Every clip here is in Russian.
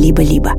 либо-либо.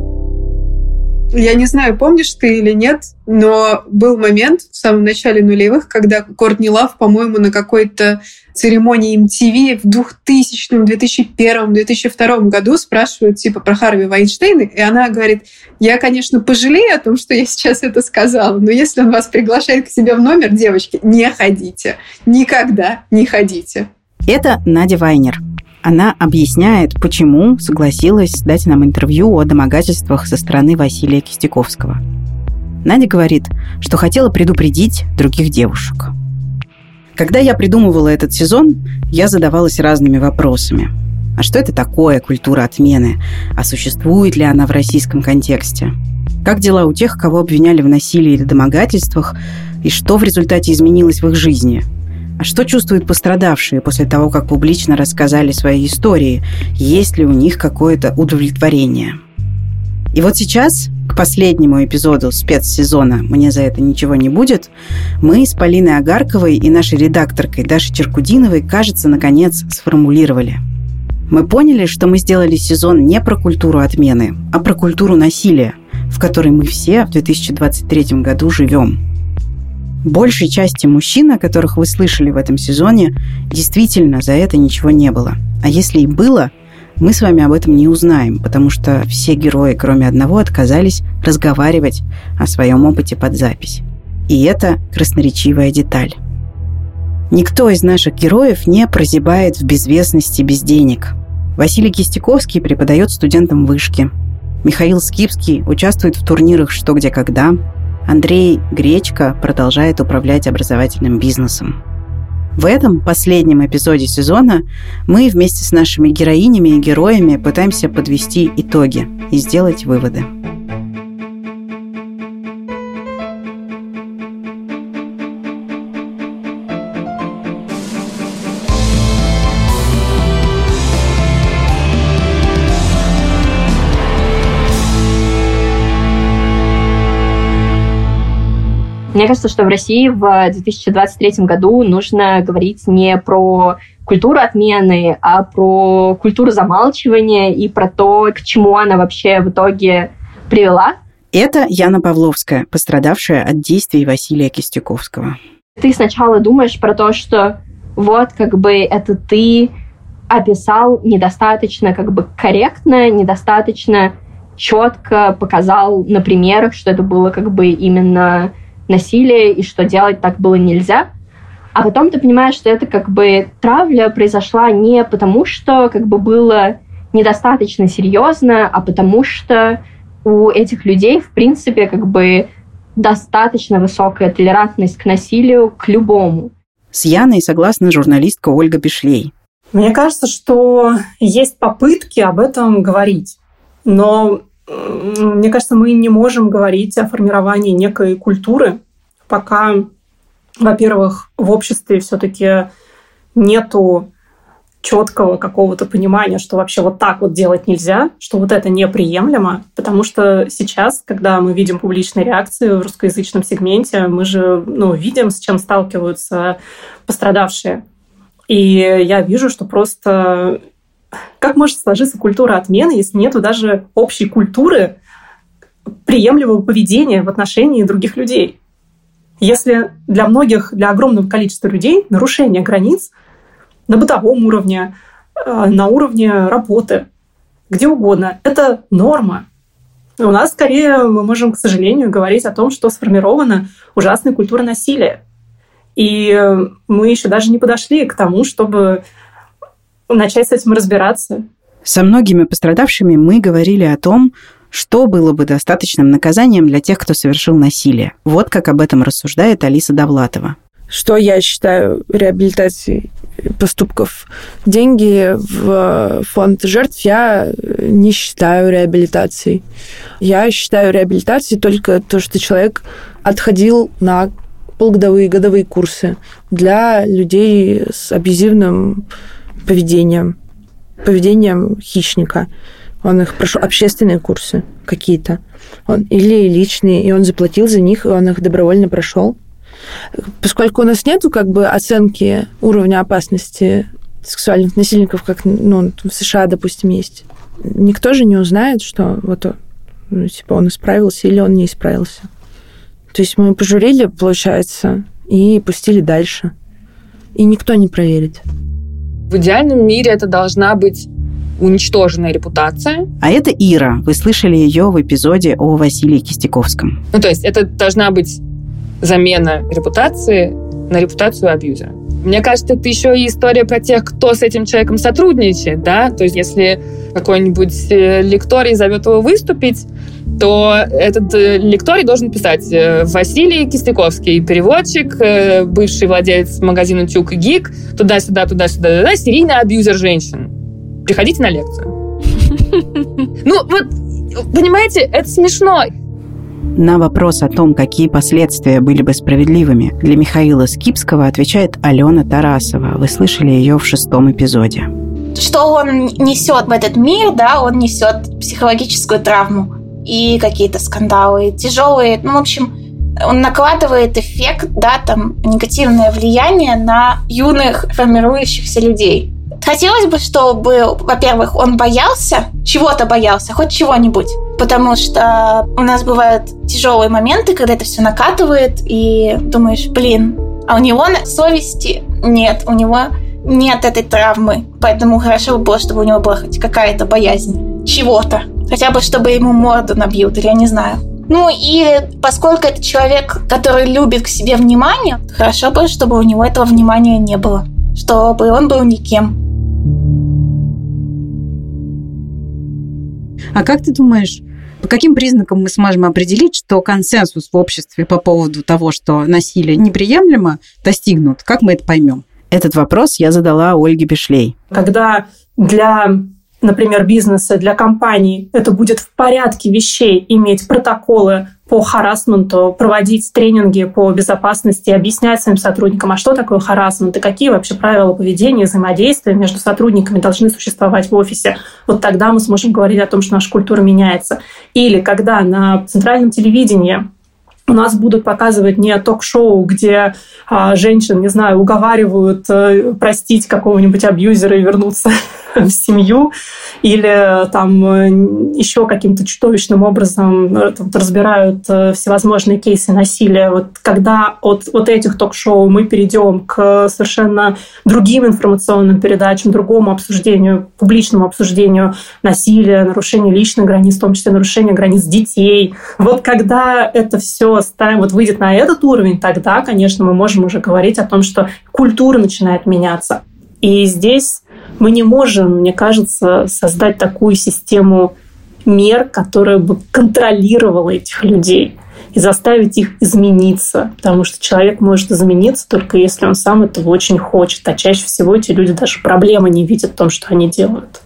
Я не знаю, помнишь ты или нет, но был момент в самом начале нулевых, когда Кортни Лав, по-моему, на какой-то церемонии MTV в 2000, 2001, 2002 году спрашивают типа про Харви Вайнштейна, и она говорит, я, конечно, пожалею о том, что я сейчас это сказала, но если он вас приглашает к себе в номер, девочки, не ходите. Никогда не ходите. Это Надя Вайнер, она объясняет, почему согласилась дать нам интервью о домогательствах со стороны Василия Кистяковского. Надя говорит, что хотела предупредить других девушек. Когда я придумывала этот сезон, я задавалась разными вопросами. А что это такое культура отмены? А существует ли она в российском контексте? Как дела у тех, кого обвиняли в насилии или домогательствах? И что в результате изменилось в их жизни – а что чувствуют пострадавшие после того, как публично рассказали свои истории? Есть ли у них какое-то удовлетворение? И вот сейчас, к последнему эпизоду спецсезона «Мне за это ничего не будет», мы с Полиной Агарковой и нашей редакторкой Дашей Черкудиновой, кажется, наконец сформулировали. Мы поняли, что мы сделали сезон не про культуру отмены, а про культуру насилия, в которой мы все в 2023 году живем – большей части мужчин, о которых вы слышали в этом сезоне, действительно за это ничего не было. А если и было, мы с вами об этом не узнаем, потому что все герои, кроме одного, отказались разговаривать о своем опыте под запись. И это красноречивая деталь. Никто из наших героев не прозябает в безвестности без денег. Василий Кистяковский преподает студентам вышки. Михаил Скипский участвует в турнирах «Что, где, когда», Андрей Гречка продолжает управлять образовательным бизнесом. В этом последнем эпизоде сезона мы вместе с нашими героинями и героями пытаемся подвести итоги и сделать выводы. Мне кажется, что в России в 2023 году нужно говорить не про культуру отмены, а про культуру замалчивания и про то, к чему она вообще в итоге привела. Это Яна Павловская, пострадавшая от действий Василия Кистяковского. Ты сначала думаешь про то, что вот как бы это ты описал недостаточно как бы корректно, недостаточно четко показал на примерах, что это было как бы именно насилие и что делать так было нельзя. А потом ты понимаешь, что это как бы травля произошла не потому, что как бы было недостаточно серьезно, а потому что у этих людей, в принципе, как бы достаточно высокая толерантность к насилию, к любому. С Яной согласна журналистка Ольга Пешлей. Мне кажется, что есть попытки об этом говорить. Но мне кажется, мы не можем говорить о формировании некой культуры, пока, во-первых, в обществе все-таки нету четкого какого-то понимания, что вообще вот так вот делать нельзя, что вот это неприемлемо, потому что сейчас, когда мы видим публичные реакции в русскоязычном сегменте, мы же ну, видим, с чем сталкиваются пострадавшие. И я вижу, что просто как может сложиться культура отмены, если нету даже общей культуры приемлемого поведения в отношении других людей? Если для многих, для огромного количества людей нарушение границ на бытовом уровне, э, на уровне работы, где угодно, это норма. У нас скорее мы можем, к сожалению, говорить о том, что сформирована ужасная культура насилия. И мы еще даже не подошли к тому, чтобы начать с этим разбираться. Со многими пострадавшими мы говорили о том, что было бы достаточным наказанием для тех, кто совершил насилие. Вот как об этом рассуждает Алиса Довлатова. Что я считаю реабилитацией поступков? Деньги в фонд жертв я не считаю реабилитацией. Я считаю реабилитацией только то, что человек отходил на полугодовые годовые курсы для людей с абьюзивным поведением, поведением хищника. Он их прошел общественные курсы какие-то. Он, или личные, и он заплатил за них, и он их добровольно прошел. Поскольку у нас нету как бы оценки уровня опасности сексуальных насильников, как ну, в США, допустим, есть. никто же не узнает, что вот ну, типа он исправился или он не исправился. То есть мы пожурили, получается, и пустили дальше. И никто не проверит. В идеальном мире это должна быть уничтоженная репутация. А это Ира. Вы слышали ее в эпизоде о Василии Кистяковском. Ну, то есть это должна быть замена репутации на репутацию абьюзера. Мне кажется, это еще и история про тех, кто с этим человеком сотрудничает, да, то есть если какой-нибудь э, лекторий зовет его выступить, то этот э, лекторий должен писать э, Василий Кистяковский, переводчик, бывший владелец магазина Тюк и Гик, туда-сюда, туда-сюда, туда, серийный абьюзер женщин. Приходите на лекцию. Ну, вот, понимаете, это смешно. На вопрос о том, какие последствия были бы справедливыми, для Михаила Скипского отвечает Алена Тарасова. Вы слышали ее в шестом эпизоде. Что он несет в этот мир, да, он несет психологическую травму и какие-то скандалы тяжелые. Ну, в общем, он накладывает эффект, да, там, негативное влияние на юных формирующихся людей. Хотелось бы, чтобы, во-первых, он боялся, чего-то боялся, хоть чего-нибудь. Потому что у нас бывают тяжелые моменты, когда это все накатывает, и думаешь, блин, а у него совести нет, у него нет этой травмы. Поэтому хорошо бы было, чтобы у него была хоть какая-то боязнь чего-то. Хотя бы, чтобы ему морду набьют, или я не знаю. Ну и поскольку это человек, который любит к себе внимание, хорошо бы, чтобы у него этого внимания не было. Чтобы он был никем. А как ты думаешь, по каким признакам мы сможем определить, что консенсус в обществе по поводу того, что насилие неприемлемо, достигнут? Как мы это поймем? Этот вопрос я задала Ольге Бешлей. Когда для например, бизнеса, для компаний, это будет в порядке вещей иметь протоколы по харасменту, проводить тренинги по безопасности, объяснять своим сотрудникам, а что такое харасмент и какие вообще правила поведения взаимодействия между сотрудниками должны существовать в офисе. Вот тогда мы сможем говорить о том, что наша культура меняется. Или когда на центральном телевидении у нас будут показывать не ток-шоу, где а, женщин, не знаю, уговаривают а, простить какого-нибудь абьюзера и вернуться в семью, или там еще каким-то чудовищным образом э, разбирают э, всевозможные кейсы насилия. Вот когда от вот этих ток-шоу мы перейдем к совершенно другим информационным передачам, другому обсуждению, публичному обсуждению насилия, нарушения личных границ, в том числе нарушения границ детей. Вот когда это все вот выйдет на этот уровень, тогда, конечно, мы можем уже говорить о том, что культура начинает меняться. И здесь мы не можем, мне кажется, создать такую систему мер, которая бы контролировала этих людей и заставить их измениться, потому что человек может измениться только если он сам этого очень хочет, а чаще всего эти люди даже проблемы не видят в том, что они делают.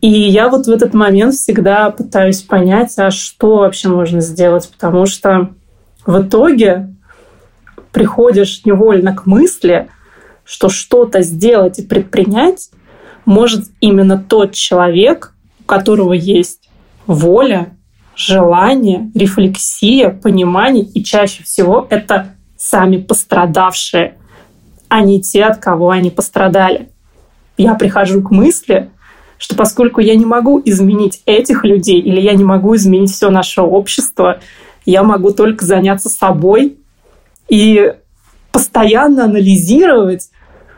И я вот в этот момент всегда пытаюсь понять, а что вообще можно сделать, потому что в итоге приходишь невольно к мысли, что что-то сделать и предпринять может именно тот человек, у которого есть воля, желание, рефлексия, понимание, и чаще всего это сами пострадавшие, а не те, от кого они пострадали. Я прихожу к мысли, что поскольку я не могу изменить этих людей или я не могу изменить все наше общество, я могу только заняться собой и постоянно анализировать,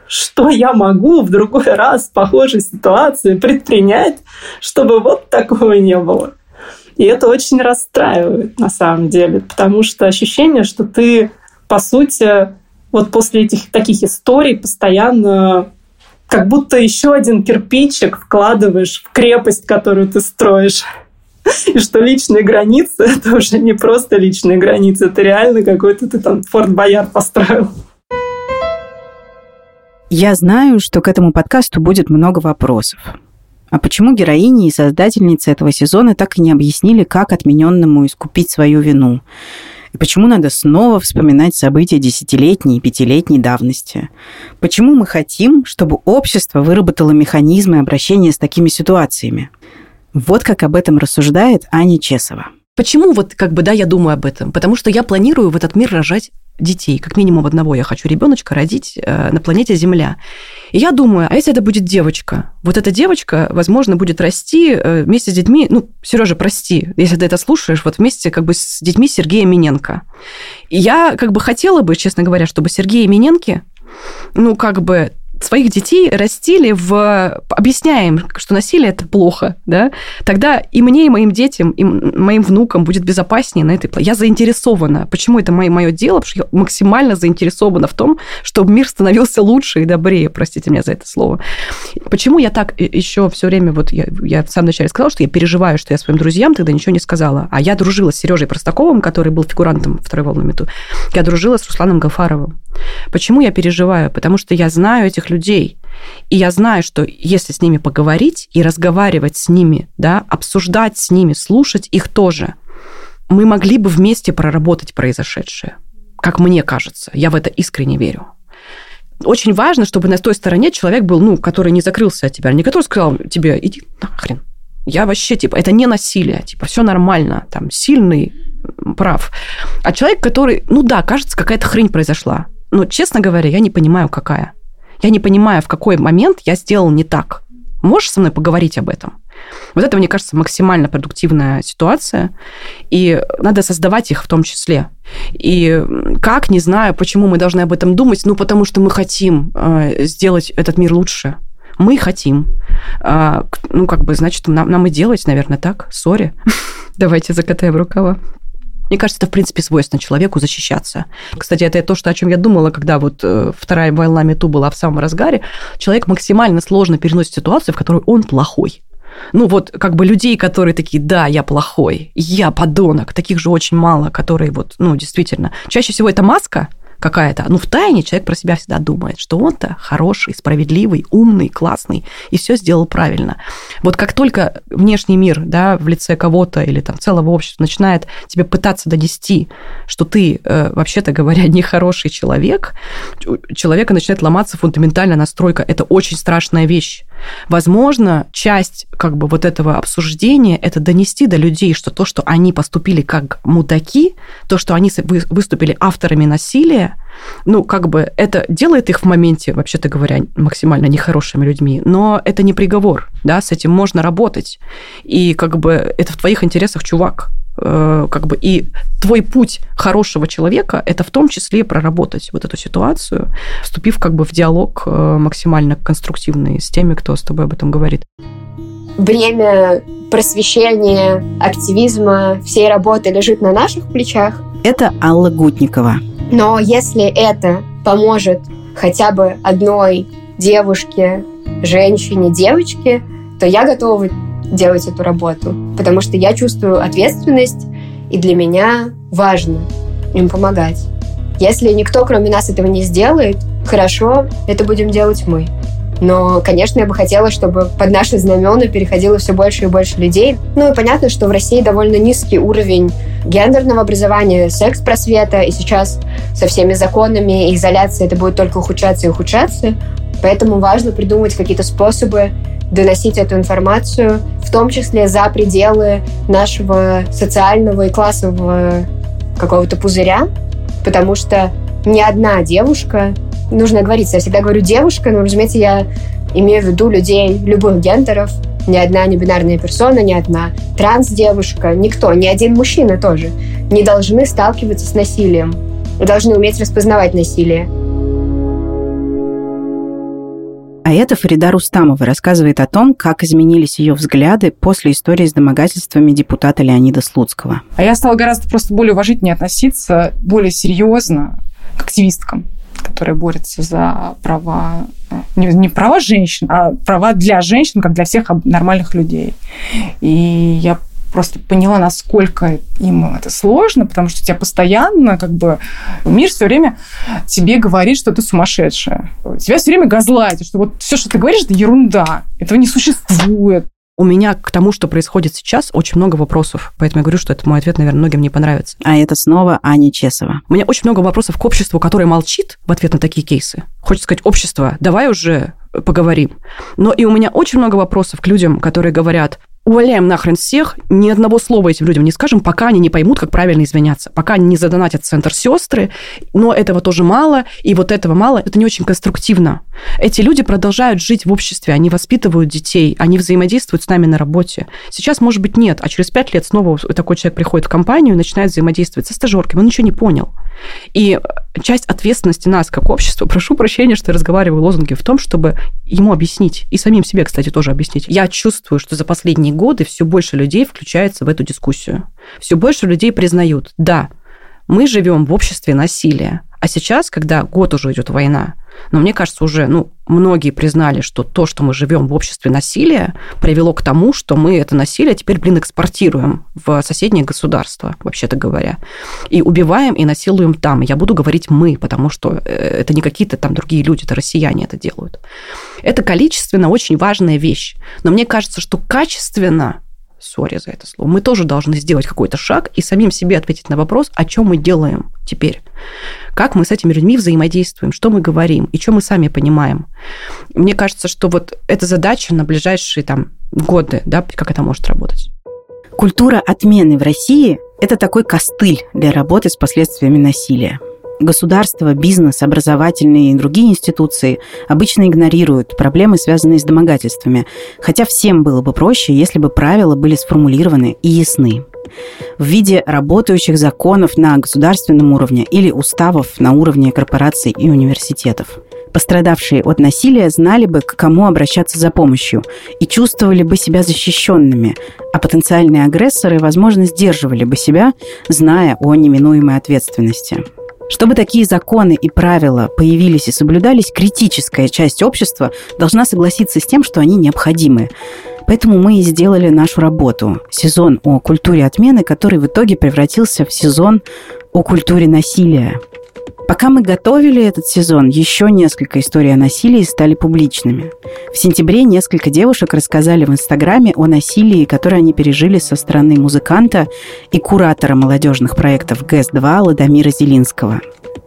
что я могу в другой раз в похожей ситуации предпринять, чтобы вот такого не было. И это очень расстраивает на самом деле, потому что ощущение, что ты, по сути, вот после этих таких историй постоянно как будто еще один кирпичик вкладываешь в крепость, которую ты строишь. И что личные границы — это уже не просто личные границы, это реально какой-то ты там Форт Боярд построил. Я знаю, что к этому подкасту будет много вопросов. А почему героини и создательницы этого сезона так и не объяснили, как отмененному искупить свою вину? И почему надо снова вспоминать события десятилетней и пятилетней давности? Почему мы хотим, чтобы общество выработало механизмы обращения с такими ситуациями? Вот как об этом рассуждает Аня Чесова. Почему вот как бы, да, я думаю об этом? Потому что я планирую в этот мир рожать детей, как минимум одного я хочу ребеночка родить э, на планете Земля. И я думаю, а если это будет девочка? Вот эта девочка, возможно, будет расти э, вместе с детьми, ну, Сережа, прости, если ты это слушаешь, вот вместе как бы с детьми Сергея Миненко. И я как бы хотела бы, честно говоря, чтобы Сергей Миненки, ну, как бы своих детей растили в... Объясняя им, что насилие – это плохо, да, тогда и мне, и моим детям, и моим внукам будет безопаснее на этой планете. Я заинтересована. Почему это мое, мое дело? Потому что я максимально заинтересована в том, чтобы мир становился лучше и добрее, простите меня за это слово. Почему я так еще все время, вот я, я в самом начале сказала, что я переживаю, что я своим друзьям тогда ничего не сказала, а я дружила с Сережей Простаковым, который был фигурантом второй волны мету, я дружила с Русланом Гафаровым. Почему я переживаю? Потому что я знаю этих людей. И я знаю, что если с ними поговорить и разговаривать с ними, да, обсуждать с ними, слушать их тоже, мы могли бы вместе проработать произошедшее. Как мне кажется. Я в это искренне верю. Очень важно, чтобы на той стороне человек был, ну, который не закрылся от тебя, не который сказал тебе, иди нахрен. Я вообще, типа, это не насилие, типа, все нормально, там, сильный, прав. А человек, который, ну да, кажется, какая-то хрень произошла. Но, честно говоря, я не понимаю, какая. Я не понимаю, в какой момент я сделал не так. Можешь со мной поговорить об этом? Вот это, мне кажется, максимально продуктивная ситуация, и надо создавать их в том числе. И как, не знаю, почему мы должны об этом думать, ну, потому что мы хотим э, сделать этот мир лучше. Мы хотим. А, ну, как бы, значит, нам, нам и делать, наверное, так. Сори. Давайте закатаем рукава. Мне кажется, это, в принципе, свойственно человеку защищаться. Кстати, это то, что, о чем я думала, когда вот э, вторая волна мету была в самом разгаре. Человек максимально сложно переносит ситуацию, в которой он плохой. Ну вот как бы людей, которые такие, да, я плохой, я подонок, таких же очень мало, которые вот, ну действительно. Чаще всего это маска, какая-то. Ну, в тайне человек про себя всегда думает, что он-то хороший, справедливый, умный, классный, и все сделал правильно. Вот как только внешний мир, да, в лице кого-то или там целого общества начинает тебе пытаться донести, что ты, э, вообще-то говоря, нехороший человек, у человека начинает ломаться фундаментальная настройка. Это очень страшная вещь. Возможно, часть как бы вот этого обсуждения это донести до людей, что то, что они поступили как мудаки, то, что они выступили авторами насилия, ну, как бы это делает их в моменте, вообще-то говоря, максимально нехорошими людьми, но это не приговор, да, с этим можно работать. И как бы это в твоих интересах, чувак. Э, как бы и твой путь хорошего человека – это в том числе проработать вот эту ситуацию, вступив как бы в диалог э, максимально конструктивный с теми, кто с тобой об этом говорит. Время просвещения, активизма, всей работы лежит на наших плечах. Это Алла Гутникова. Но если это поможет хотя бы одной девушке, женщине, девочке, то я готова делать эту работу, потому что я чувствую ответственность, и для меня важно им помогать. Если никто, кроме нас, этого не сделает, хорошо, это будем делать мы. Но, конечно, я бы хотела, чтобы под наши знамена переходило все больше и больше людей. Ну и понятно, что в России довольно низкий уровень гендерного образования, секс-просвета, и сейчас со всеми законами и изоляцией это будет только ухудшаться и ухудшаться. Поэтому важно придумать какие-то способы доносить эту информацию, в том числе за пределы нашего социального и классового какого-то пузыря, потому что ни одна девушка, нужно говорить, я всегда говорю девушка, но, разумеется, я имею в виду людей любых гендеров, ни одна небинарная персона, ни одна транс-девушка, никто, ни один мужчина тоже не должны сталкиваться с насилием. Должны уметь распознавать насилие. А это Фарида Рустамова рассказывает о том, как изменились ее взгляды после истории с домогательствами депутата Леонида Слуцкого. А я стала гораздо просто более уважительнее относиться, более серьезно к активисткам которые борются за права, э, не, не права женщин, а права для женщин, как для всех нормальных людей. И я просто поняла, насколько им это сложно, потому что тебя постоянно, как бы, мир все время тебе говорит, что ты сумасшедшая. Тебя все время газлайтит, что вот все, что ты говоришь, это ерунда. Этого не существует. У меня к тому, что происходит сейчас, очень много вопросов. Поэтому я говорю, что это мой ответ, наверное, многим не понравится. А это снова Аня Чесова. У меня очень много вопросов к обществу, которое молчит в ответ на такие кейсы. Хочется сказать, общество, давай уже поговорим. Но и у меня очень много вопросов к людям, которые говорят, увольняем нахрен всех, ни одного слова этим людям не скажем, пока они не поймут, как правильно извиняться, пока они не задонатят центр сестры, но этого тоже мало, и вот этого мало, это не очень конструктивно. Эти люди продолжают жить в обществе, они воспитывают детей, они взаимодействуют с нами на работе. Сейчас, может быть, нет, а через пять лет снова такой человек приходит в компанию и начинает взаимодействовать со стажерками, он ничего не понял. И часть ответственности нас, как общества, прошу прощения, что я разговариваю лозунги, в том, чтобы ему объяснить, и самим себе, кстати, тоже объяснить. Я чувствую, что за последние годы все больше людей включается в эту дискуссию. Все больше людей признают, да, мы живем в обществе насилия. А сейчас, когда год уже идет война, но мне кажется, уже ну, многие признали, что то, что мы живем в обществе насилия, привело к тому, что мы это насилие теперь, блин, экспортируем в соседние государства, вообще-то говоря. И убиваем и насилуем там. Я буду говорить «мы», потому что э, это не какие-то там другие люди, это россияне это делают. Это количественно очень важная вещь. Но мне кажется, что качественно сори за это слово, мы тоже должны сделать какой-то шаг и самим себе ответить на вопрос, о чем мы делаем теперь. Как мы с этими людьми взаимодействуем, что мы говорим и что мы сами понимаем. Мне кажется, что вот эта задача на ближайшие там годы, да, как это может работать. Культура отмены в России – это такой костыль для работы с последствиями насилия. Государство, бизнес, образовательные и другие институции обычно игнорируют проблемы, связанные с домогательствами, хотя всем было бы проще, если бы правила были сформулированы и ясны в виде работающих законов на государственном уровне или уставов на уровне корпораций и университетов. Пострадавшие от насилия знали бы, к кому обращаться за помощью и чувствовали бы себя защищенными, а потенциальные агрессоры, возможно, сдерживали бы себя, зная о неминуемой ответственности. Чтобы такие законы и правила появились и соблюдались, критическая часть общества должна согласиться с тем, что они необходимы. Поэтому мы и сделали нашу работу. Сезон о культуре отмены, который в итоге превратился в сезон о культуре насилия. Пока мы готовили этот сезон, еще несколько историй о насилии стали публичными. В сентябре несколько девушек рассказали в Инстаграме о насилии, которое они пережили со стороны музыканта и куратора молодежных проектов ГЭС-2 Ладомира Зелинского.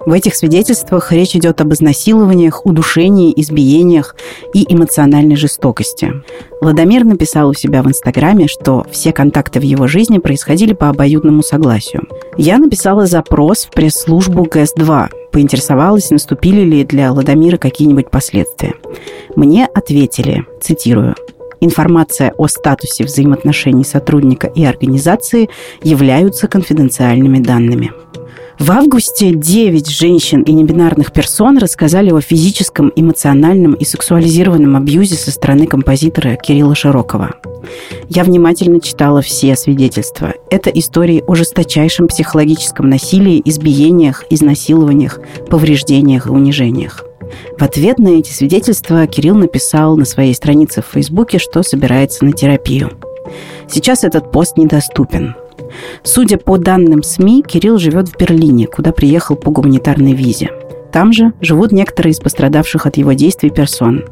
В этих свидетельствах речь идет об изнасилованиях, удушении, избиениях и эмоциональной жестокости. Ладомир написал у себя в Инстаграме, что все контакты в его жизни происходили по обоюдному согласию. Я написала запрос в пресс-службу ГЭС-2, поинтересовалась, наступили ли для Ладомира какие-нибудь последствия. Мне ответили, цитирую, Информация о статусе взаимоотношений сотрудника и организации являются конфиденциальными данными. В августе 9 женщин и небинарных персон рассказали о физическом, эмоциональном и сексуализированном абьюзе со стороны композитора Кирилла Широкова. Я внимательно читала все свидетельства. Это истории о жесточайшем психологическом насилии, избиениях, изнасилованиях, повреждениях и унижениях. В ответ на эти свидетельства Кирилл написал на своей странице в Фейсбуке, что собирается на терапию. Сейчас этот пост недоступен. Судя по данным СМИ, Кирилл живет в Берлине, куда приехал по гуманитарной визе. Там же живут некоторые из пострадавших от его действий персон.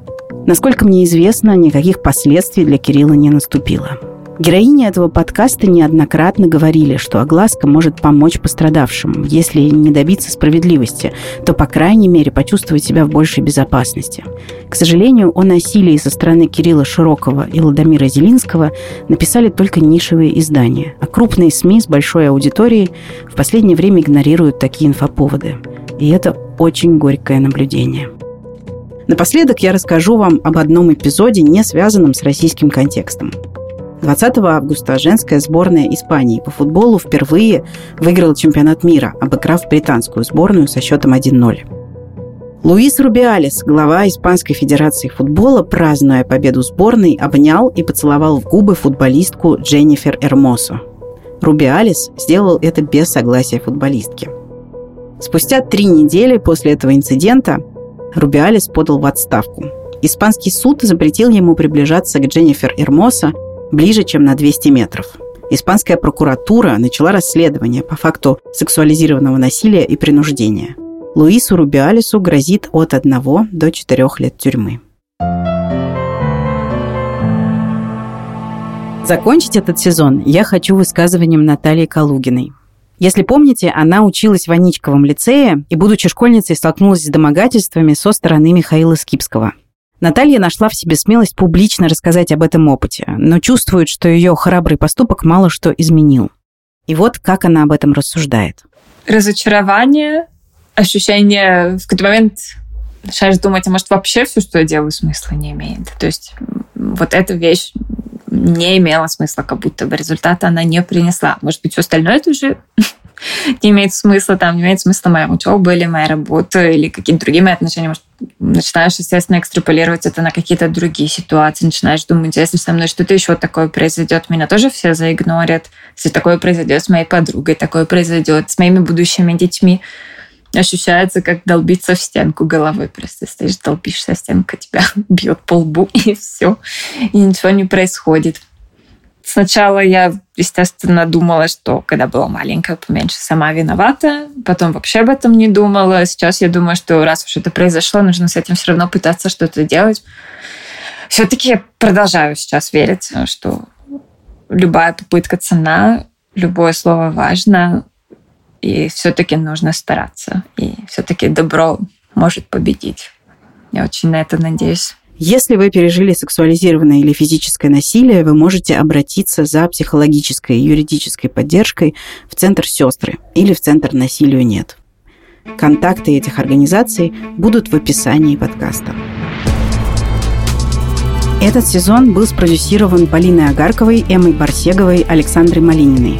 Насколько мне известно, никаких последствий для Кирилла не наступило. Героини этого подкаста неоднократно говорили, что огласка может помочь пострадавшим. Если не добиться справедливости, то, по крайней мере, почувствовать себя в большей безопасности. К сожалению, о насилии со стороны Кирилла Широкого и Ладомира Зелинского написали только нишевые издания, а крупные СМИ с большой аудиторией в последнее время игнорируют такие инфоповоды. И это очень горькое наблюдение. Напоследок я расскажу вам об одном эпизоде, не связанном с российским контекстом. 20 августа женская сборная Испании по футболу впервые выиграла чемпионат мира, обыграв британскую сборную со счетом 1-0. Луис Рубиалес, глава Испанской Федерации футбола, празднуя победу сборной, обнял и поцеловал в губы футболистку Дженнифер Эрмосо. Рубиалес сделал это без согласия футболистки. Спустя три недели после этого инцидента Рубиалес подал в отставку. Испанский суд запретил ему приближаться к Дженнифер Эрмосо ближе, чем на 200 метров. Испанская прокуратура начала расследование по факту сексуализированного насилия и принуждения. Луису Рубиалису грозит от 1 до 4 лет тюрьмы. Закончить этот сезон я хочу высказыванием Натальи Калугиной. Если помните, она училась в Аничковом лицее и, будучи школьницей, столкнулась с домогательствами со стороны Михаила Скипского – Наталья нашла в себе смелость публично рассказать об этом опыте, но чувствует, что ее храбрый поступок мало что изменил. И вот как она об этом рассуждает. Разочарование, ощущение в какой-то момент начинаешь думать, а может вообще все, что я делаю, смысла не имеет. То есть вот эта вещь не имела смысла, как будто бы результата она не принесла. Может быть, все остальное тоже не имеет смысла, там не имеет смысла моя учеба или моя работа или какие-то другие мои отношения. Может, начинаешь, естественно, экстраполировать это на какие-то другие ситуации, начинаешь думать, если со мной что-то еще такое произойдет, меня тоже все заигнорят. Если такое произойдет с моей подругой, такое произойдет с моими будущими детьми, ощущается, как долбиться в стенку головой. Просто стоишь, долбишься, стенка тебя бьет по лбу, и все. И ничего не происходит. Сначала я, естественно, думала, что когда была маленькая, поменьше сама виновата. Потом вообще об этом не думала. Сейчас я думаю, что раз уж это произошло, нужно с этим все равно пытаться что-то делать. Все-таки я продолжаю сейчас верить, что любая попытка цена, любое слово важно, и все-таки нужно стараться. И все-таки добро может победить. Я очень на это надеюсь. Если вы пережили сексуализированное или физическое насилие, вы можете обратиться за психологической и юридической поддержкой в Центр «Сестры» или в Центр «Насилию нет». Контакты этих организаций будут в описании подкаста. Этот сезон был спродюсирован Полиной Агарковой, Эммой Барсеговой, Александрой Малининой.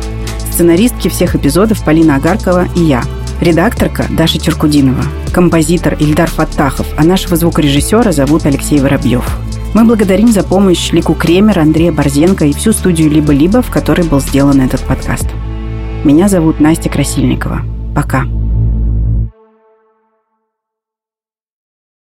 Сценаристки всех эпизодов Полина Агаркова и я – Редакторка Даша Черкудинова, композитор Ильдар Фаттахов, а нашего звукорежиссера зовут Алексей Воробьев. Мы благодарим за помощь Лику Кремер, Андрея Борзенко и всю студию «Либо-либо», в которой был сделан этот подкаст. Меня зовут Настя Красильникова. Пока.